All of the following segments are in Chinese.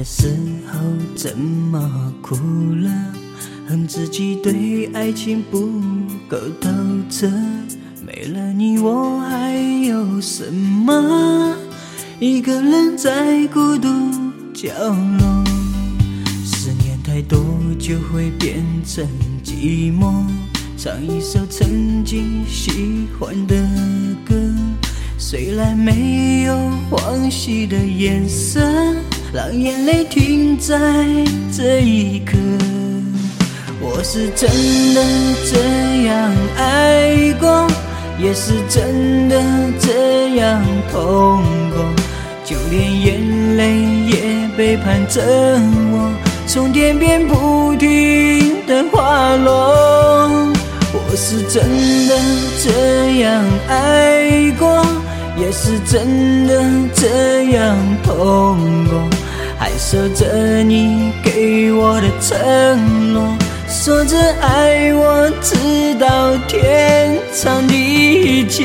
的时候怎么哭了？恨自己对爱情不够透彻。没了你，我还有什么？一个人在孤独角落，思念太多就会变成寂寞。唱一首曾经喜欢的歌，虽然没有往昔的颜色，让眼泪停在这一刻。我是真的这样爱过，也是真的这样痛过，就连眼泪也背叛着我，从天边不停的滑落。我是真的这样爱过，是真的这样痛过，还守着你给我的承诺。说着爱我，直到天长地久。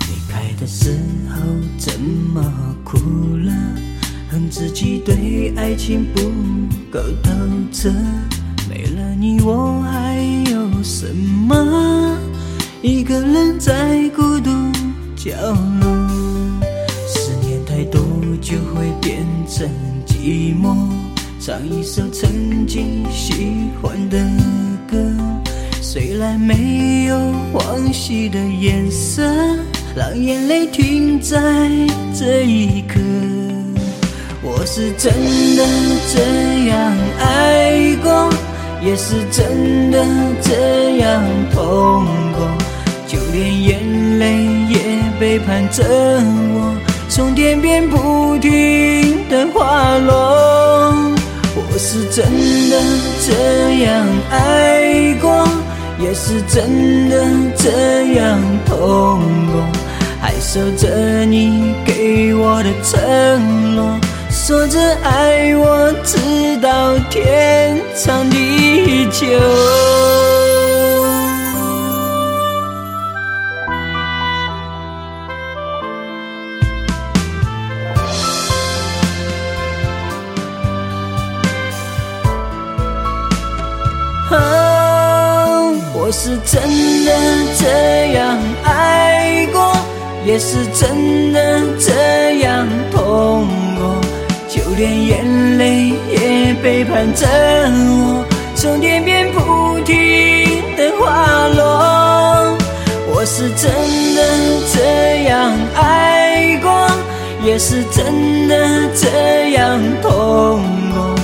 离开的时候怎么哭了？恨自己对爱情不够透彻。没了你，我还有什么？一个人在孤独角落。思念太多就会变成寂寞，唱一首曾经喜欢的歌，虽然没有往昔的颜色，让眼泪停在这一刻。我是真的这样爱，也是真的这样痛过，就连眼泪也背叛着我。从天边不停的滑落，我是真的这样爱过，也是真的这样痛过，还守着你给我的承诺，说着爱我天长地久。啊我是真的这样爱过，也是真的这样痛过，就连眼泪也背叛着我，从天边不停的滑落。我是真的这样爱过，也是真的这样痛过，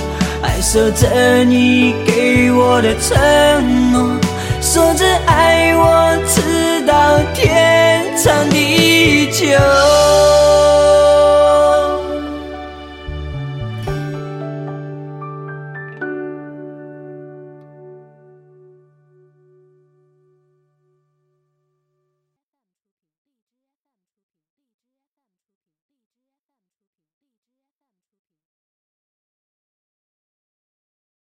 还守着你给我的承诺。说着爱我，直到天长地久。